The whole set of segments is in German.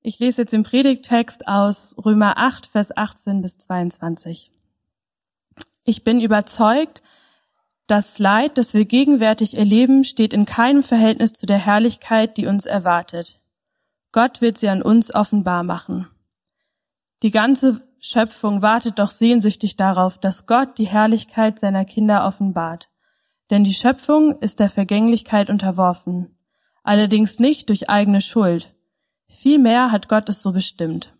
Ich lese jetzt den Predigttext aus Römer 8, Vers 18 bis 22. Ich bin überzeugt, das Leid, das wir gegenwärtig erleben, steht in keinem Verhältnis zu der Herrlichkeit, die uns erwartet. Gott wird sie an uns offenbar machen. Die ganze Schöpfung wartet doch sehnsüchtig darauf, dass Gott die Herrlichkeit seiner Kinder offenbart. Denn die Schöpfung ist der Vergänglichkeit unterworfen, allerdings nicht durch eigene Schuld, Vielmehr hat Gott es so bestimmt.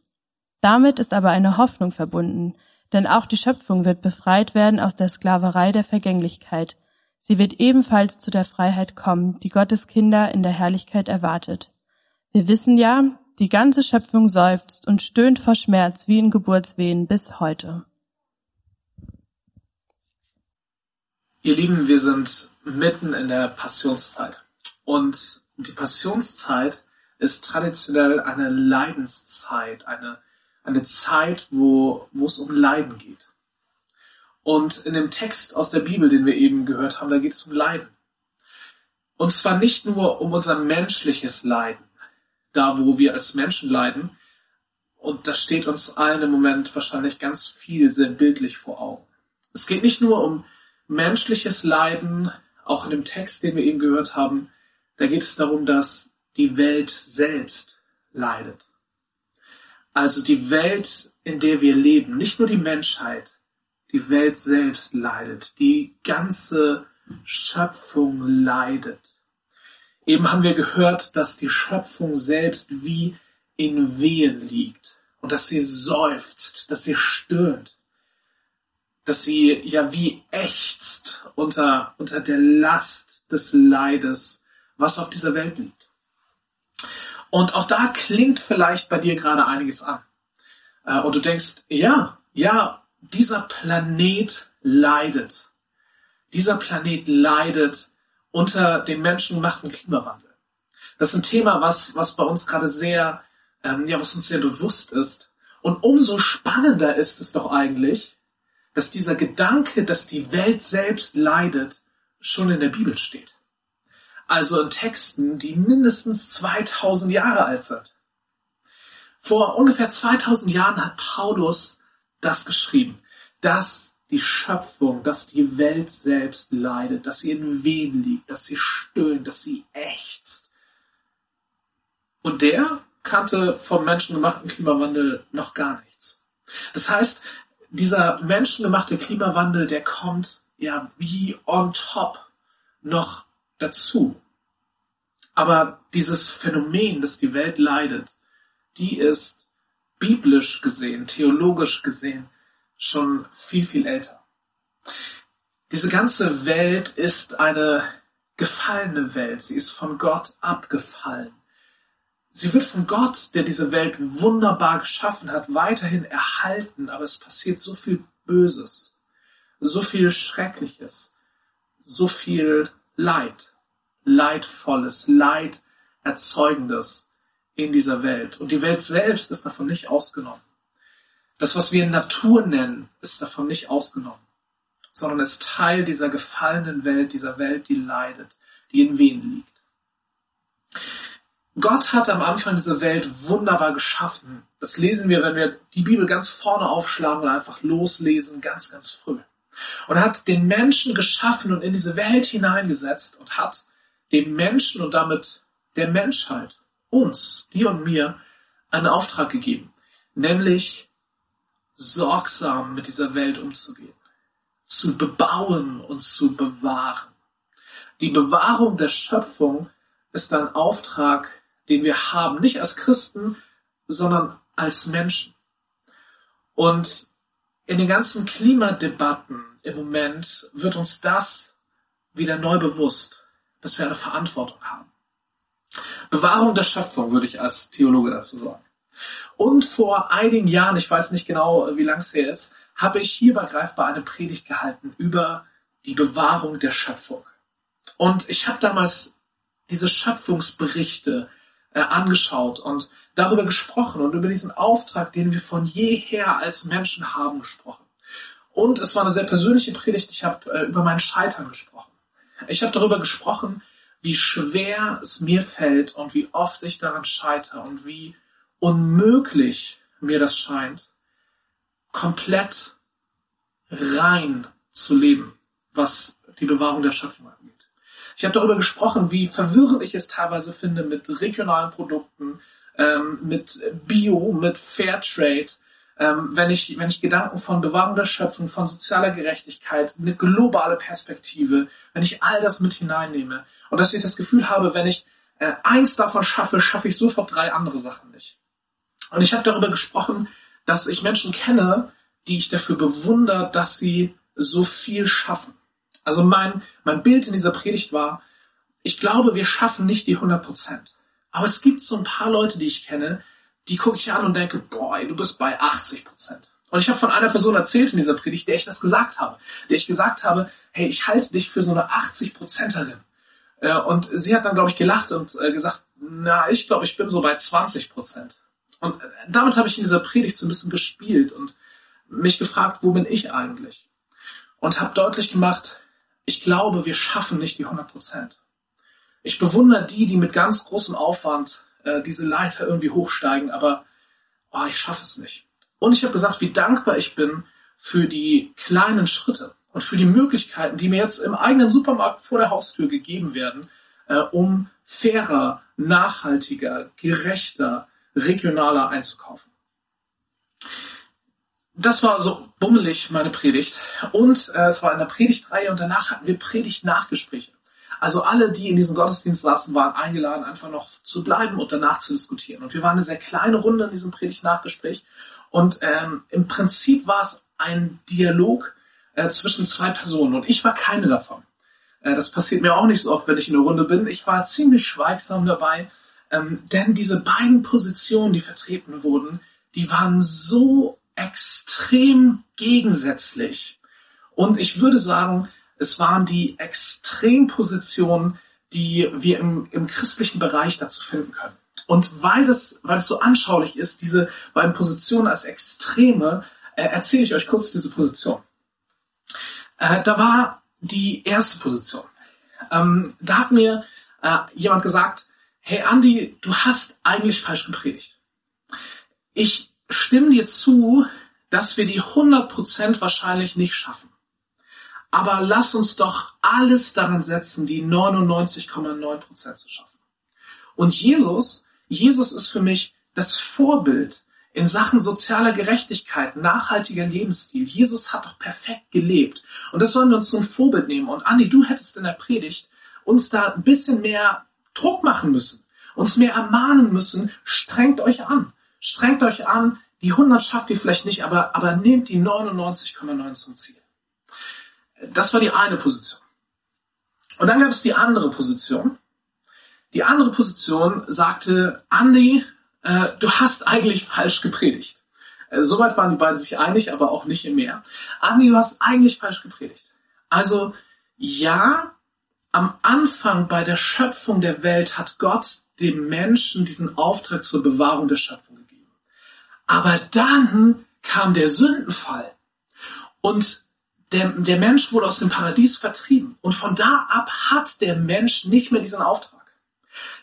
Damit ist aber eine Hoffnung verbunden, denn auch die Schöpfung wird befreit werden aus der Sklaverei der Vergänglichkeit. Sie wird ebenfalls zu der Freiheit kommen, die Gottes Kinder in der Herrlichkeit erwartet. Wir wissen ja, die ganze Schöpfung seufzt und stöhnt vor Schmerz wie in Geburtswehen bis heute. Ihr Lieben, wir sind mitten in der Passionszeit. Und die Passionszeit ist traditionell eine Leidenszeit, eine, eine Zeit, wo, wo es um Leiden geht. Und in dem Text aus der Bibel, den wir eben gehört haben, da geht es um Leiden. Und zwar nicht nur um unser menschliches Leiden, da wo wir als Menschen leiden, und da steht uns allen im Moment wahrscheinlich ganz viel sehr bildlich vor Augen. Es geht nicht nur um menschliches Leiden, auch in dem Text, den wir eben gehört haben, da geht es darum, dass die Welt selbst leidet. Also die Welt, in der wir leben, nicht nur die Menschheit, die Welt selbst leidet, die ganze Schöpfung leidet. Eben haben wir gehört, dass die Schöpfung selbst wie in Wehen liegt und dass sie seufzt, dass sie stöhnt, dass sie ja wie ächzt unter, unter der Last des Leides, was auf dieser Welt liegt. Und auch da klingt vielleicht bei dir gerade einiges an. Äh, und du denkst, ja, ja, dieser Planet leidet. Dieser Planet leidet unter dem menschengemachten Klimawandel. Das ist ein Thema, was, was bei uns gerade sehr, ähm, ja, was uns sehr bewusst ist. Und umso spannender ist es doch eigentlich, dass dieser Gedanke, dass die Welt selbst leidet, schon in der Bibel steht also in Texten, die mindestens 2000 Jahre alt sind. Vor ungefähr 2000 Jahren hat Paulus das geschrieben, dass die Schöpfung, dass die Welt selbst leidet, dass sie in Wehen liegt, dass sie stöhnt, dass sie ächzt. Und der kannte vom menschengemachten Klimawandel noch gar nichts. Das heißt, dieser menschengemachte Klimawandel, der kommt ja wie on top noch dazu. Aber dieses Phänomen, dass die Welt leidet, die ist biblisch gesehen, theologisch gesehen schon viel, viel älter. Diese ganze Welt ist eine gefallene Welt. Sie ist von Gott abgefallen. Sie wird von Gott, der diese Welt wunderbar geschaffen hat, weiterhin erhalten, aber es passiert so viel Böses, so viel Schreckliches, so viel Leid. Leidvolles, Leid erzeugendes in dieser Welt. Und die Welt selbst ist davon nicht ausgenommen. Das, was wir Natur nennen, ist davon nicht ausgenommen, sondern ist Teil dieser gefallenen Welt, dieser Welt, die leidet, die in Wehen liegt. Gott hat am Anfang diese Welt wunderbar geschaffen. Das lesen wir, wenn wir die Bibel ganz vorne aufschlagen und einfach loslesen, ganz, ganz früh. Und hat den Menschen geschaffen und in diese Welt hineingesetzt und hat dem Menschen und damit der Menschheit, uns, dir und mir, einen Auftrag gegeben, nämlich sorgsam mit dieser Welt umzugehen, zu bebauen und zu bewahren. Die Bewahrung der Schöpfung ist ein Auftrag, den wir haben, nicht als Christen, sondern als Menschen. Und in den ganzen Klimadebatten im Moment wird uns das wieder neu bewusst dass wir eine Verantwortung haben. Bewahrung der Schöpfung würde ich als Theologe dazu sagen. Und vor einigen Jahren, ich weiß nicht genau, wie lang es her ist, habe ich hier bei Greifbar eine Predigt gehalten über die Bewahrung der Schöpfung. Und ich habe damals diese Schöpfungsberichte äh, angeschaut und darüber gesprochen und über diesen Auftrag, den wir von jeher als Menschen haben, gesprochen. Und es war eine sehr persönliche Predigt. Ich habe äh, über mein Scheitern gesprochen. Ich habe darüber gesprochen, wie schwer es mir fällt und wie oft ich daran scheitere und wie unmöglich mir das scheint, komplett rein zu leben, was die Bewahrung der Schöpfung angeht. Ich habe darüber gesprochen, wie verwirrend ich es teilweise finde mit regionalen Produkten, ähm, mit Bio, mit Fairtrade, ähm, wenn ich wenn ich Gedanken von Bewahrung der Schöpfung, von sozialer Gerechtigkeit, eine globale Perspektive, wenn ich all das mit hineinnehme und dass ich das Gefühl habe, wenn ich äh, eins davon schaffe, schaffe ich sofort drei andere Sachen nicht. Und ich habe darüber gesprochen, dass ich Menschen kenne, die ich dafür bewundere, dass sie so viel schaffen. Also mein, mein Bild in dieser Predigt war, ich glaube, wir schaffen nicht die 100 Prozent. Aber es gibt so ein paar Leute, die ich kenne, die gucke ich an und denke, boah, du bist bei 80 Prozent. Und ich habe von einer Person erzählt in dieser Predigt, der ich das gesagt habe, der ich gesagt habe, hey, ich halte dich für so eine 80 Prozenterin. Äh, und sie hat dann, glaube ich, gelacht und äh, gesagt, na, ich glaube, ich bin so bei 20 Prozent. Und äh, damit habe ich in dieser Predigt so ein bisschen gespielt und mich gefragt, wo bin ich eigentlich? Und habe deutlich gemacht, ich glaube, wir schaffen nicht die 100 Prozent. Ich bewundere die, die mit ganz großem Aufwand äh, diese Leiter irgendwie hochsteigen, aber oh, ich schaffe es nicht. Und ich habe gesagt, wie dankbar ich bin für die kleinen Schritte und für die Möglichkeiten, die mir jetzt im eigenen Supermarkt vor der Haustür gegeben werden, äh, um fairer, nachhaltiger, gerechter, regionaler einzukaufen. Das war so bummelig meine Predigt. Und äh, es war in der Predigtreihe und danach hatten wir Predigt-Nachgespräche. Also alle, die in diesem Gottesdienst saßen, waren eingeladen, einfach noch zu bleiben und danach zu diskutieren. Und wir waren eine sehr kleine Runde in diesem Predigt-Nachgespräch. Und ähm, im Prinzip war es ein Dialog äh, zwischen zwei Personen. Und ich war keine davon. Äh, das passiert mir auch nicht so oft, wenn ich in einer Runde bin. Ich war ziemlich schweigsam dabei. Ähm, denn diese beiden Positionen, die vertreten wurden, die waren so extrem gegensätzlich. Und ich würde sagen, es waren die Extrempositionen, die wir im, im christlichen Bereich dazu finden können. Und weil das, weil es so anschaulich ist, diese beiden Positionen als Extreme, äh, erzähle ich euch kurz diese Position. Äh, da war die erste Position. Ähm, da hat mir äh, jemand gesagt, hey Andy, du hast eigentlich falsch gepredigt. Ich stimme dir zu, dass wir die 100% wahrscheinlich nicht schaffen. Aber lass uns doch alles daran setzen, die 99,9% zu schaffen. Und Jesus, Jesus ist für mich das Vorbild in Sachen sozialer Gerechtigkeit, nachhaltiger Lebensstil. Jesus hat doch perfekt gelebt. Und das sollen wir uns zum Vorbild nehmen. Und Andi, du hättest in der Predigt uns da ein bisschen mehr Druck machen müssen, uns mehr ermahnen müssen, strengt euch an. Strengt euch an, die 100 schafft ihr vielleicht nicht, aber, aber nehmt die 99,9 zum Ziel. Das war die eine Position. Und dann gab es die andere Position. Die andere Position sagte, Andy, äh, du hast eigentlich falsch gepredigt. Äh, soweit waren die beiden sich einig, aber auch nicht mehr. Andy, du hast eigentlich falsch gepredigt. Also ja, am Anfang bei der Schöpfung der Welt hat Gott dem Menschen diesen Auftrag zur Bewahrung der Schöpfung gegeben. Aber dann kam der Sündenfall. Und der, der Mensch wurde aus dem Paradies vertrieben. Und von da ab hat der Mensch nicht mehr diesen Auftrag.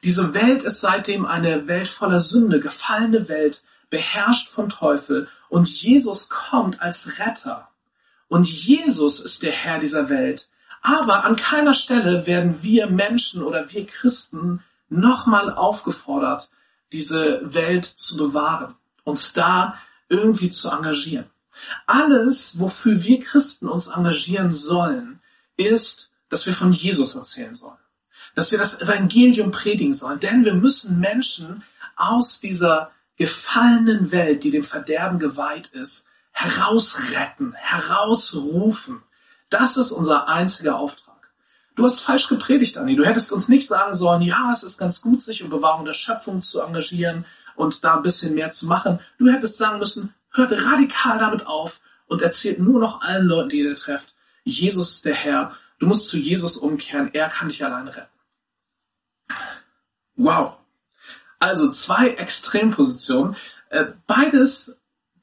Diese Welt ist seitdem eine Welt voller Sünde, gefallene Welt, beherrscht vom Teufel. Und Jesus kommt als Retter. Und Jesus ist der Herr dieser Welt. Aber an keiner Stelle werden wir Menschen oder wir Christen nochmal aufgefordert, diese Welt zu bewahren, uns da irgendwie zu engagieren. Alles, wofür wir Christen uns engagieren sollen, ist, dass wir von Jesus erzählen sollen. Dass wir das Evangelium predigen sollen. Denn wir müssen Menschen aus dieser gefallenen Welt, die dem Verderben geweiht ist, herausretten, herausrufen. Das ist unser einziger Auftrag. Du hast falsch gepredigt, Anni. Du hättest uns nicht sagen sollen, ja, es ist ganz gut, sich um Bewahrung der Schöpfung zu engagieren und da ein bisschen mehr zu machen. Du hättest sagen müssen, hört radikal damit auf und erzählt nur noch allen Leuten, die ihr trefft, Jesus ist der Herr. Du musst zu Jesus umkehren. Er kann dich alleine retten. Wow. Also zwei Extrempositionen. Äh, beides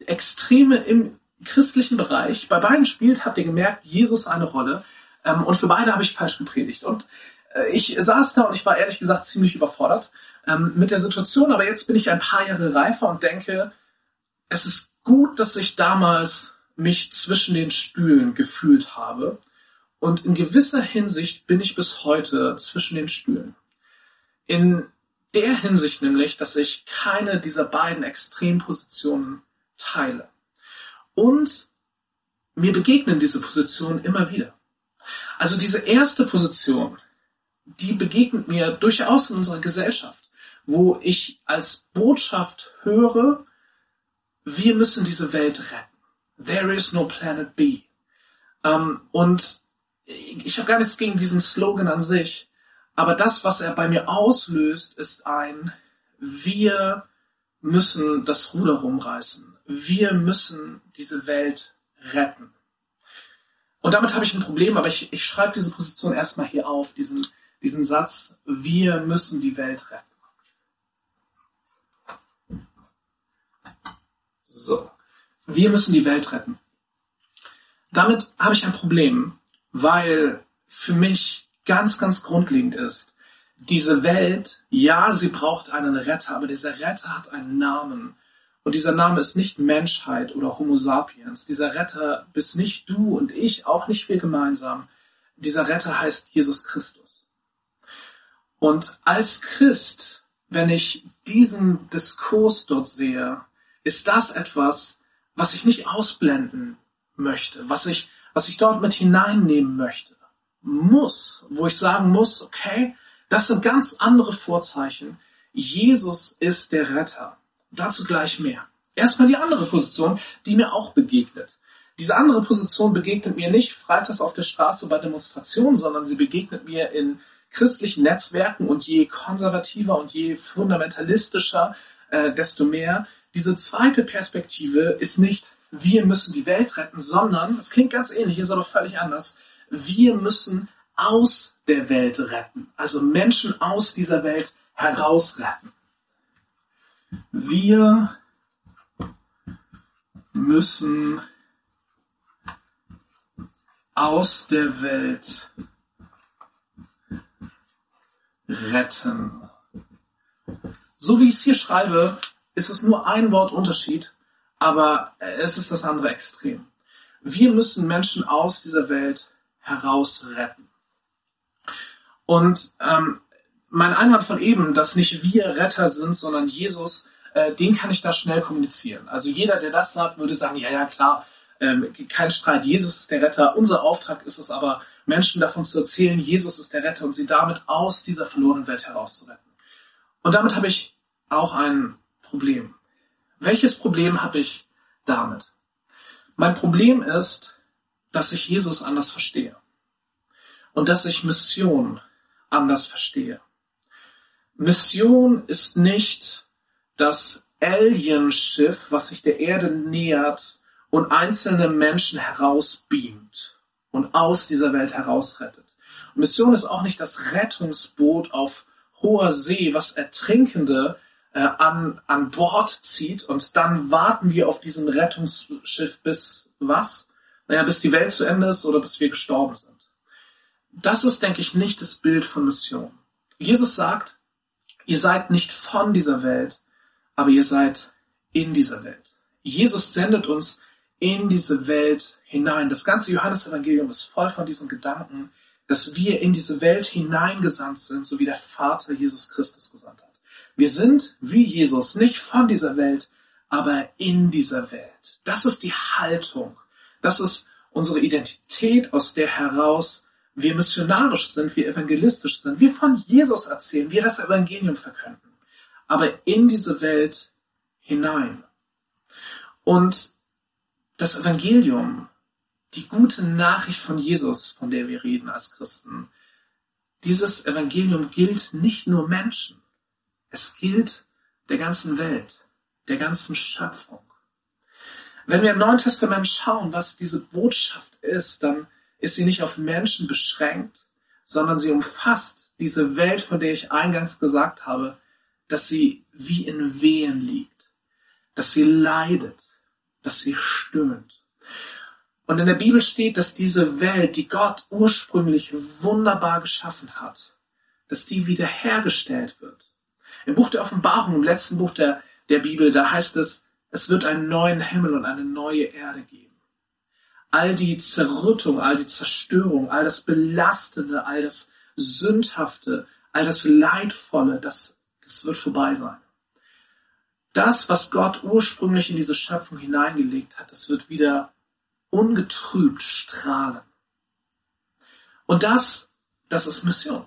Extreme im christlichen Bereich. Bei beiden spielt, habt ihr gemerkt, Jesus eine Rolle. Ähm, und für beide habe ich falsch gepredigt. Und äh, ich saß da und ich war ehrlich gesagt ziemlich überfordert. ähm, mit der Situation, aber jetzt bin ich ein paar Jahre reifer und denke, es ist gut, dass ich damals mich zwischen den Stühlen gefühlt habe. Und in gewisser Hinsicht bin ich bis heute zwischen den Stühlen. In der Hinsicht nämlich, dass ich keine dieser beiden Extrempositionen teile. Und mir begegnen diese Positionen immer wieder. Also diese erste Position, die begegnet mir durchaus in unserer Gesellschaft, wo ich als Botschaft höre, wir müssen diese Welt retten. There is no planet B. Ähm, und ich habe gar nichts gegen diesen Slogan an sich, aber das, was er bei mir auslöst, ist ein, wir müssen das Ruder rumreißen. Wir müssen diese Welt retten. Und damit habe ich ein Problem, aber ich, ich schreibe diese Position erstmal hier auf, diesen, diesen Satz, wir müssen die Welt retten. So. Wir müssen die Welt retten. Damit habe ich ein Problem, weil für mich ganz, ganz grundlegend ist, diese Welt, ja, sie braucht einen Retter, aber dieser Retter hat einen Namen. Und dieser Name ist nicht Menschheit oder Homo sapiens. Dieser Retter bist nicht du und ich, auch nicht wir gemeinsam. Dieser Retter heißt Jesus Christus. Und als Christ, wenn ich diesen Diskurs dort sehe, ist das etwas, was ich nicht ausblenden möchte, was ich, was ich dort mit hineinnehmen möchte, muss, wo ich sagen muss, okay, das sind ganz andere Vorzeichen. Jesus ist der Retter. Dazu gleich mehr. Erstmal die andere Position, die mir auch begegnet. Diese andere Position begegnet mir nicht freitags auf der Straße bei Demonstrationen, sondern sie begegnet mir in christlichen Netzwerken und je konservativer und je fundamentalistischer, äh, desto mehr. Diese zweite Perspektive ist nicht, wir müssen die Welt retten, sondern, es klingt ganz ähnlich, ist aber völlig anders, wir müssen aus der Welt retten, also Menschen aus dieser Welt herausretten. Wir müssen aus der Welt retten. So wie ich es hier schreibe, ist es nur ein Wort Unterschied, aber es ist das andere Extrem. Wir müssen Menschen aus dieser Welt herausretten. Und ähm, mein Einwand von eben, dass nicht wir Retter sind, sondern Jesus, äh, den kann ich da schnell kommunizieren. Also jeder, der das sagt, würde sagen, ja, ja, klar, ähm, kein Streit, Jesus ist der Retter. Unser Auftrag ist es aber, Menschen davon zu erzählen, Jesus ist der Retter und sie damit aus dieser verlorenen Welt herauszuretten. Und damit habe ich auch ein Problem. Welches Problem habe ich damit? Mein Problem ist, dass ich Jesus anders verstehe und dass ich Mission anders verstehe. Mission ist nicht das Alienschiff, was sich der Erde nähert und einzelne Menschen herausbeamt und aus dieser Welt herausrettet. Mission ist auch nicht das Rettungsboot auf hoher See, was Ertrinkende äh, an, an Bord zieht und dann warten wir auf diesem Rettungsschiff bis was? Naja, bis die Welt zu Ende ist oder bis wir gestorben sind. Das ist, denke ich, nicht das Bild von Mission. Jesus sagt, Ihr seid nicht von dieser Welt, aber ihr seid in dieser Welt. Jesus sendet uns in diese Welt hinein. Das ganze Johannesevangelium ist voll von diesen Gedanken, dass wir in diese Welt hineingesandt sind, so wie der Vater Jesus Christus gesandt hat. Wir sind wie Jesus nicht von dieser Welt, aber in dieser Welt. Das ist die Haltung. Das ist unsere Identität, aus der heraus wir missionarisch sind, wir evangelistisch sind, wir von Jesus erzählen, wir das Evangelium verkünden, aber in diese Welt hinein. Und das Evangelium, die gute Nachricht von Jesus, von der wir reden als Christen, dieses Evangelium gilt nicht nur Menschen, es gilt der ganzen Welt, der ganzen Schöpfung. Wenn wir im Neuen Testament schauen, was diese Botschaft ist, dann ist sie nicht auf Menschen beschränkt, sondern sie umfasst diese Welt, von der ich eingangs gesagt habe, dass sie wie in Wehen liegt, dass sie leidet, dass sie stöhnt. Und in der Bibel steht, dass diese Welt, die Gott ursprünglich wunderbar geschaffen hat, dass die wiederhergestellt wird. Im Buch der Offenbarung, im letzten Buch der, der Bibel, da heißt es, es wird einen neuen Himmel und eine neue Erde geben. All die Zerrüttung, all die Zerstörung, all das Belastende, all das Sündhafte, all das Leidvolle, das, das wird vorbei sein. Das, was Gott ursprünglich in diese Schöpfung hineingelegt hat, das wird wieder ungetrübt strahlen. Und das, das ist Mission.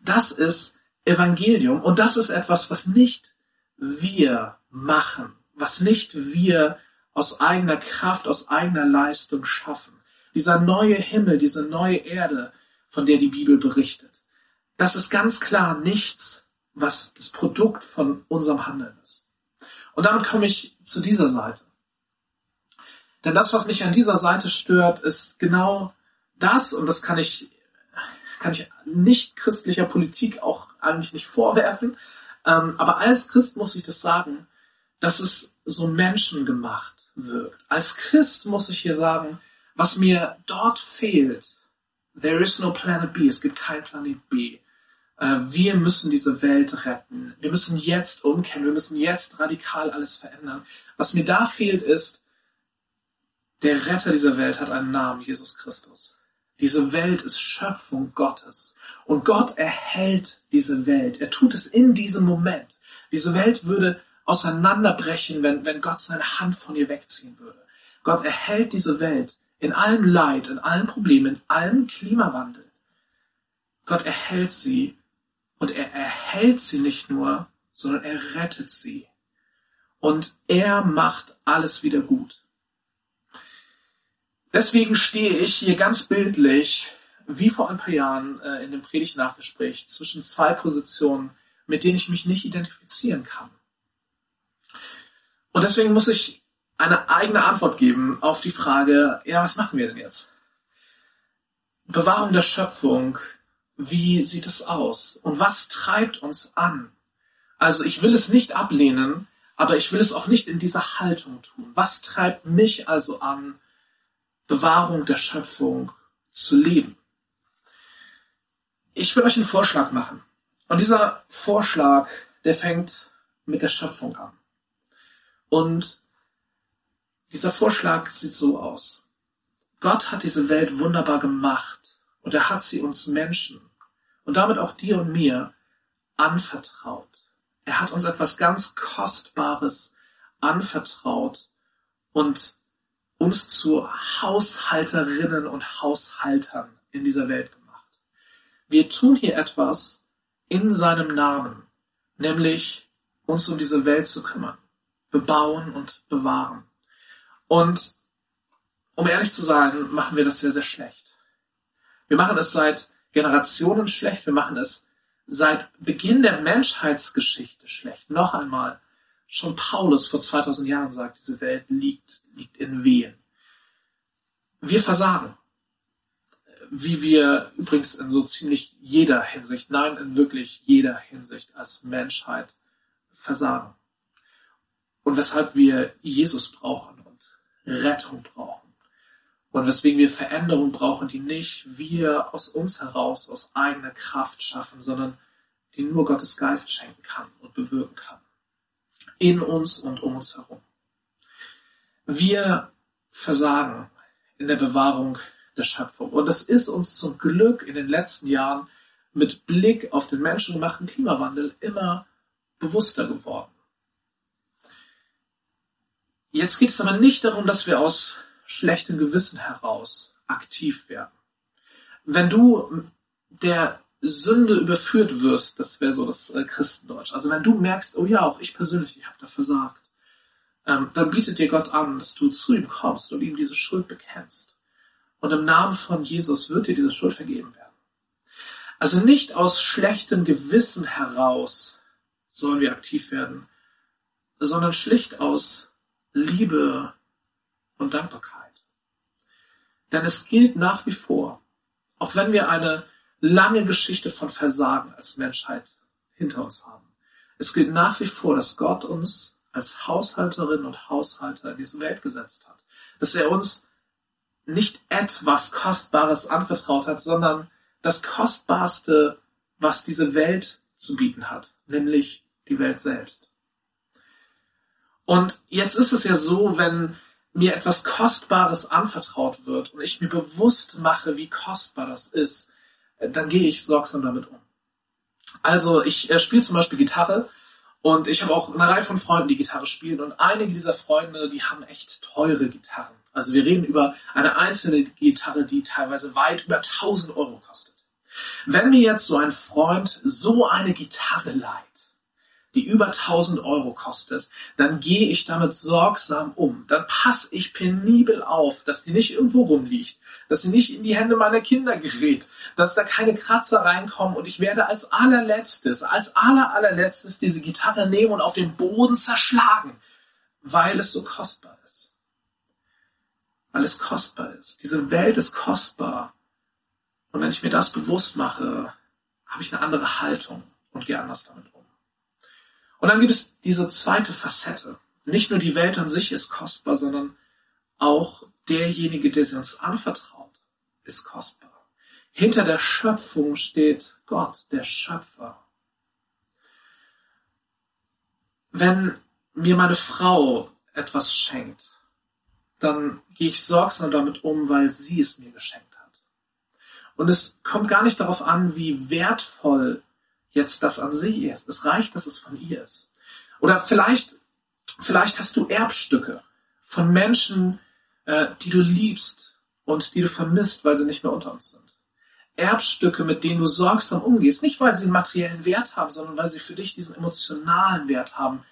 Das ist Evangelium. Und das ist etwas, was nicht wir machen, was nicht wir aus eigener Kraft, aus eigener Leistung schaffen. Dieser neue Himmel, diese neue Erde, von der die Bibel berichtet, das ist ganz klar nichts, was das Produkt von unserem Handeln ist. Und damit komme ich zu dieser Seite. Denn das, was mich an dieser Seite stört, ist genau das, und das kann ich, kann ich nicht christlicher Politik auch eigentlich nicht vorwerfen, ähm, aber als Christ muss ich das sagen, dass es so menschengemacht wirkt. Als Christ muss ich hier sagen, was mir dort fehlt, there is no planet B, es gibt kein Planet B. Äh, wir müssen diese Welt retten. Wir müssen jetzt umkehren. Wir müssen jetzt radikal alles verändern. Was mir da fehlt ist, der Retter dieser Welt hat einen Namen, Jesus Christus. Diese Welt ist Schöpfung Gottes. Und Gott erhält diese Welt. Er tut es in diesem Moment. Diese Welt würde auseinanderbrechen, wenn, wenn Gott seine Hand von ihr wegziehen würde. Gott erhält diese Welt in allem Leid, in allen Problemen, in allem Klimawandel. Gott erhält sie und er erhält sie nicht nur, sondern er rettet sie. Und er macht alles wieder gut. Deswegen stehe ich hier ganz bildlich, wie vor ein paar Jahren äh, in dem Predigt-Nachgespräch, zwischen zwei Positionen, mit denen ich mich nicht identifizieren kann. Und deswegen muss ich eine eigene Antwort geben auf die Frage, ja, was machen wir denn jetzt? Bewahrung der Schöpfung wie sieht es aus? Und was treibt uns an? Also ich will es nicht ablehnen, aber ich will es auch nicht in dieser Haltung tun. Was treibt mich also an, Bewahrung der Schöpfung zu leben? Ich will euch einen Vorschlag machen. Und dieser Vorschlag, der fängt mit der Schöpfung an. Und dieser Vorschlag sieht so aus. Gott hat diese Welt wunderbar gemacht und er hat sie uns Menschen und damit auch dir und mir anvertraut. Er hat uns etwas ganz Kostbares anvertraut und uns zu Haushalterinnen und Haushaltern in dieser Welt gemacht. Wir tun hier etwas in seinem Namen, nämlich uns um diese Welt zu kümmern, bebauen und bewahren. Und um ehrlich zu sein, machen wir das sehr, sehr schlecht. Wir machen es seit Generationen schlecht, wir machen es seit Beginn der Menschheitsgeschichte schlecht. Noch einmal, schon Paulus vor 2000 Jahren sagt, diese Welt liegt, liegt in Wehen. Wir versagen. Wie wir übrigens in so ziemlich jeder Hinsicht, nein, in wirklich jeder Hinsicht als Menschheit versagen. Und weshalb wir Jesus brauchen und Rettung brauchen. Und weswegen wir Veränderung brauchen, die nicht wir aus uns heraus, aus eigener Kraft schaffen, sondern die nur Gottes Geist schenken kann und bewirken kann. In uns und um uns herum. Wir versagen in der Bewahrung der Schöpfung. Und das ist uns zum Glück in den letzten Jahren mit Blick auf den menschengemachten Klimawandel immer bewusster geworden. Jetzt geht es aber nicht darum, dass wir aus schlechtem Gewissen heraus aktiv werden. Wenn du der Sünde überführt wirst, das wäre so das äh, Christendeutsch. Also wenn du merkst, oh ja, auch ich persönlich, ich habe da versagt, ähm, dann bietet dir Gott an, dass du zu ihm kommst und ihm diese Schuld bekennst. Und im Namen von Jesus wird dir diese Schuld vergeben werden. Also nicht aus schlechtem Gewissen heraus sollen wir aktiv werden, sondern schlicht aus Liebe und Dankbarkeit. Denn es gilt nach wie vor, auch wenn wir eine lange Geschichte von Versagen als Menschheit hinter uns haben, es gilt nach wie vor, dass Gott uns als Haushalterin und Haushalter in diese Welt gesetzt hat. Dass er uns nicht etwas Kostbares anvertraut hat, sondern das Kostbarste, was diese Welt zu bieten hat, nämlich die Welt selbst. Und jetzt ist es ja so, wenn mir etwas Kostbares anvertraut wird und ich mir bewusst mache, wie kostbar das ist, dann gehe ich sorgsam damit um. Also ich äh, spiele zum Beispiel Gitarre und ich habe auch eine Reihe von Freunden, die Gitarre spielen und einige dieser Freunde, die haben echt teure Gitarren. Also wir reden über eine einzelne Gitarre, die teilweise weit über 1000 Euro kostet. Wenn mir jetzt so ein Freund so eine Gitarre leiht, die über 1000 Euro kostet, dann gehe ich damit sorgsam um. Dann passe ich penibel auf, dass die nicht irgendwo rumliegt, dass sie nicht in die Hände meiner Kinder gerät, dass da keine Kratzer reinkommen und ich werde als allerletztes, als aller allerletztes diese Gitarre nehmen und auf den Boden zerschlagen, weil es so kostbar ist. Weil es kostbar ist. Diese Welt ist kostbar. Und wenn ich mir das bewusst mache, habe ich eine andere Haltung und gehe anders damit um. Und dann gibt es diese zweite Facette. Nicht nur die Welt an sich ist kostbar, sondern auch derjenige, der sie uns anvertraut, ist kostbar. Hinter der Schöpfung steht Gott, der Schöpfer. Wenn mir meine Frau etwas schenkt, dann gehe ich sorgsam damit um, weil sie es mir geschenkt hat. Und es kommt gar nicht darauf an, wie wertvoll jetzt das an sie ist. Es reicht, dass es von ihr ist. Oder vielleicht, vielleicht hast du Erbstücke von Menschen, äh, die du liebst und die du vermisst, weil sie nicht mehr unter uns sind. Erbstücke, mit denen du sorgsam umgehst, nicht weil sie einen materiellen Wert haben, sondern weil sie für dich diesen emotionalen Wert haben,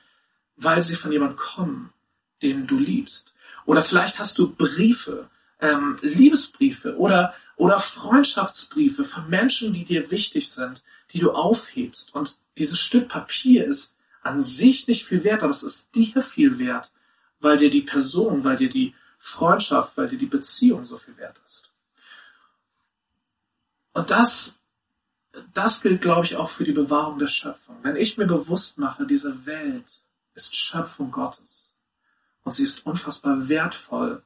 weil sie von jemandem kommen, den du liebst. Oder vielleicht hast du Briefe, ähm, Liebesbriefe oder, oder Freundschaftsbriefe von Menschen, die dir wichtig sind, die du aufhebst. Und dieses Stück Papier ist an sich nicht viel wert, aber es ist dir viel wert, weil dir die Person, weil dir die Freundschaft, weil dir die Beziehung so viel wert ist. Und das, das gilt, glaube ich, auch für die Bewahrung der Schöpfung. Wenn ich mir bewusst mache, diese Welt ist Schöpfung Gottes und sie ist unfassbar wertvoll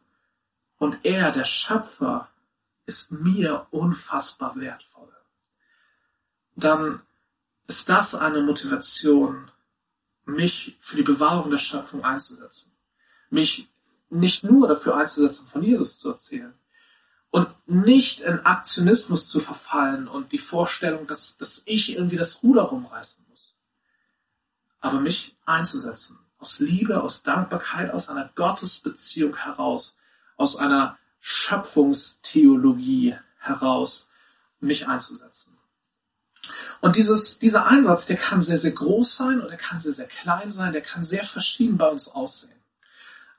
und er, der Schöpfer, ist mir unfassbar wertvoll dann ist das eine Motivation, mich für die Bewahrung der Schöpfung einzusetzen. Mich nicht nur dafür einzusetzen, von Jesus zu erzählen. Und nicht in Aktionismus zu verfallen und die Vorstellung, dass, dass ich irgendwie das Ruder rumreißen muss. Aber mich einzusetzen. Aus Liebe, aus Dankbarkeit, aus einer Gottesbeziehung heraus, aus einer Schöpfungstheologie heraus, mich einzusetzen. Und dieses, dieser Einsatz, der kann sehr, sehr groß sein und der kann sehr, sehr klein sein, der kann sehr verschieden bei uns aussehen.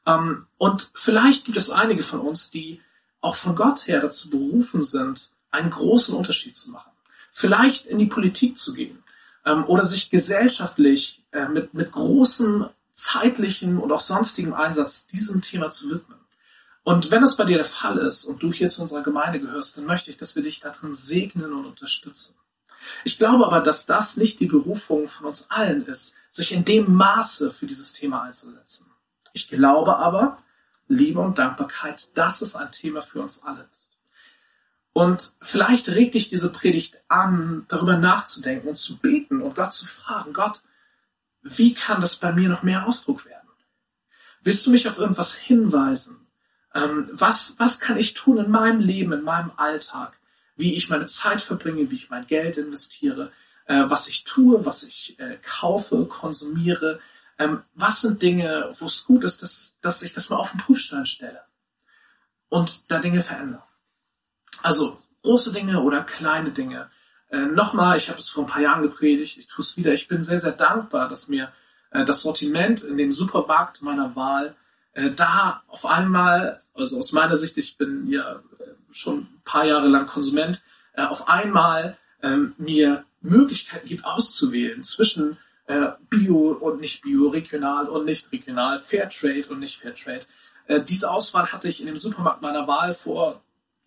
Ähm, und vielleicht gibt es einige von uns, die auch von Gott her dazu berufen sind, einen großen Unterschied zu machen. Vielleicht in die Politik zu gehen ähm, oder sich gesellschaftlich äh, mit, mit großem zeitlichen und auch sonstigem Einsatz diesem Thema zu widmen. Und wenn das bei dir der Fall ist und du hier zu unserer Gemeinde gehörst, dann möchte ich, dass wir dich darin segnen und unterstützen. Ich glaube aber, dass das nicht die Berufung von uns allen ist, sich in dem Maße für dieses Thema einzusetzen. Ich glaube aber, Liebe und Dankbarkeit, dass es ein Thema für uns alle ist. Und vielleicht regt dich diese Predigt an, darüber nachzudenken und zu beten und Gott zu fragen, Gott, wie kann das bei mir noch mehr Ausdruck werden? Willst du mich auf irgendwas hinweisen? Ähm, was, was kann ich tun in meinem Leben, in meinem Alltag, wie ich meine Zeit verbringe, wie ich mein Geld investiere, äh, was ich tue, was ich äh, kaufe, konsumiere. Ähm, was sind Dinge, wo es gut ist, dass, dass ich das mal auf den Prüfstein stelle und da Dinge verändere. Also große Dinge oder kleine Dinge. Äh, Nochmal, ich habe es vor ein paar Jahren gepredigt, ich tue es wieder. Ich bin sehr, sehr dankbar, dass mir äh, das Sortiment in dem Supermarkt meiner Wahl äh, da auf einmal, also aus meiner Sicht, ich bin ja schon ein paar Jahre lang Konsument, äh, auf einmal ähm, mir Möglichkeiten gibt auszuwählen zwischen äh, Bio und nicht Bio, regional und nicht regional, Fairtrade und nicht Fairtrade. Äh, diese Auswahl hatte ich in dem Supermarkt meiner Wahl vor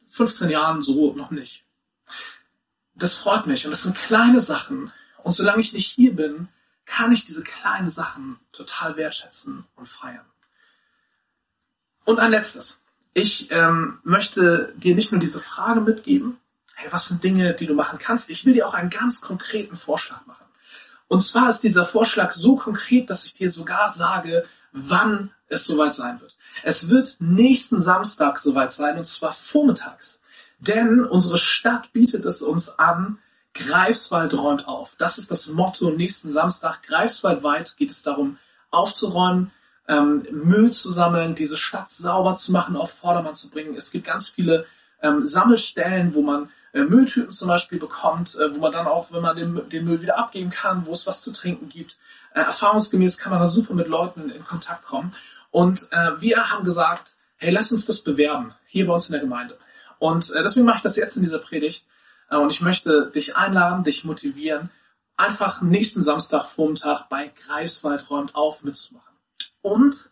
15 Jahren so noch nicht. Das freut mich und das sind kleine Sachen. Und solange ich nicht hier bin, kann ich diese kleinen Sachen total wertschätzen und feiern. Und ein letztes. Ich ähm, möchte dir nicht nur diese Frage mitgeben, hey, was sind Dinge, die du machen kannst. Ich will dir auch einen ganz konkreten Vorschlag machen. Und zwar ist dieser Vorschlag so konkret, dass ich dir sogar sage, wann es soweit sein wird. Es wird nächsten Samstag soweit sein, und zwar vormittags. Denn unsere Stadt bietet es uns an, Greifswald räumt auf. Das ist das Motto nächsten Samstag. Greifswaldweit geht es darum, aufzuräumen, ähm, Müll zu sammeln, diese Stadt sauber zu machen, auf Vordermann zu bringen. Es gibt ganz viele ähm, Sammelstellen, wo man äh, Mülltüten zum Beispiel bekommt, äh, wo man dann auch, wenn man den, den, Müll wieder abgeben kann, wo es was zu trinken gibt. Äh, erfahrungsgemäß kann man da super mit Leuten in Kontakt kommen. Und äh, wir haben gesagt, hey, lass uns das bewerben, hier bei uns in der Gemeinde. Und äh, deswegen mache ich das jetzt in dieser Predigt. Äh, und ich möchte dich einladen, dich motivieren, einfach nächsten Samstag Vormittag bei Greifswald räumt auf mitzumachen. Und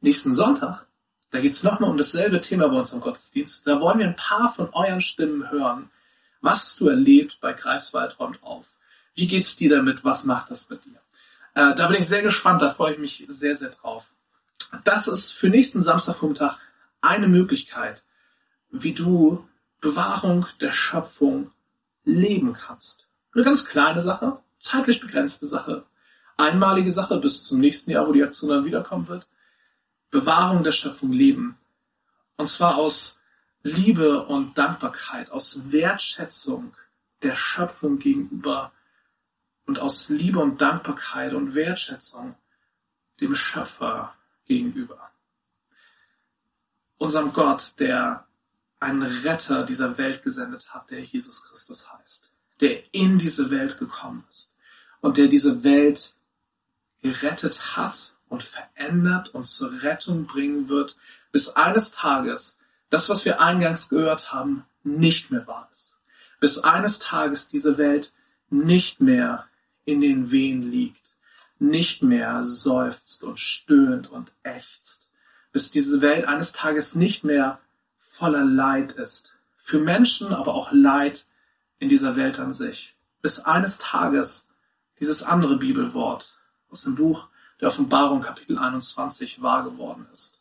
nächsten Sonntag, da geht es nochmal um dasselbe Thema bei uns im Gottesdienst. Da wollen wir ein paar von euren Stimmen hören. Was hast du erlebt bei Greifswald räumt auf? Wie geht's dir damit? Was macht das mit dir? Äh, da bin ich sehr gespannt, da freue ich mich sehr, sehr drauf. Das ist für nächsten Samstagvormittag eine Möglichkeit, wie du Bewahrung der Schöpfung leben kannst. Eine ganz kleine Sache, zeitlich begrenzte Sache, einmalige Sache bis zum nächsten Jahr, wo die Aktion dann wiederkommen wird. Bewahrung der Schöpfung leben. Und zwar aus Liebe und Dankbarkeit, aus Wertschätzung der Schöpfung gegenüber und aus Liebe und Dankbarkeit und Wertschätzung dem Schöpfer gegenüber. Unserem Gott, der einen Retter dieser Welt gesendet hat, der Jesus Christus heißt, der in diese Welt gekommen ist und der diese Welt gerettet hat und verändert und zur Rettung bringen wird, bis eines Tages das, was wir eingangs gehört haben, nicht mehr wahr ist. Bis eines Tages diese Welt nicht mehr in den Wehen liegt, nicht mehr seufzt und stöhnt und ächzt, bis diese Welt eines Tages nicht mehr voller Leid ist. Für Menschen, aber auch Leid in dieser Welt an sich. Bis eines Tages dieses andere Bibelwort aus dem Buch der Offenbarung Kapitel 21 wahr geworden ist.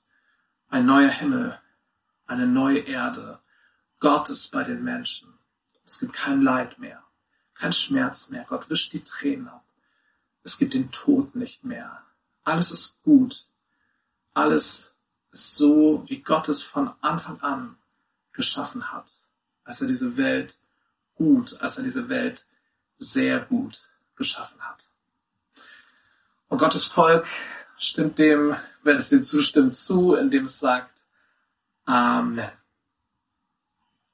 Ein neuer Himmel, eine neue Erde. Gott ist bei den Menschen. Es gibt kein Leid mehr, kein Schmerz mehr. Gott wischt die Tränen ab. Es gibt den Tod nicht mehr. Alles ist gut. Alles ist so, wie Gott es von Anfang an geschaffen hat, als er diese Welt gut, als er diese Welt sehr gut geschaffen hat. Und Gottes Volk stimmt dem, wenn es dem zustimmt, zu, indem es sagt, Amen.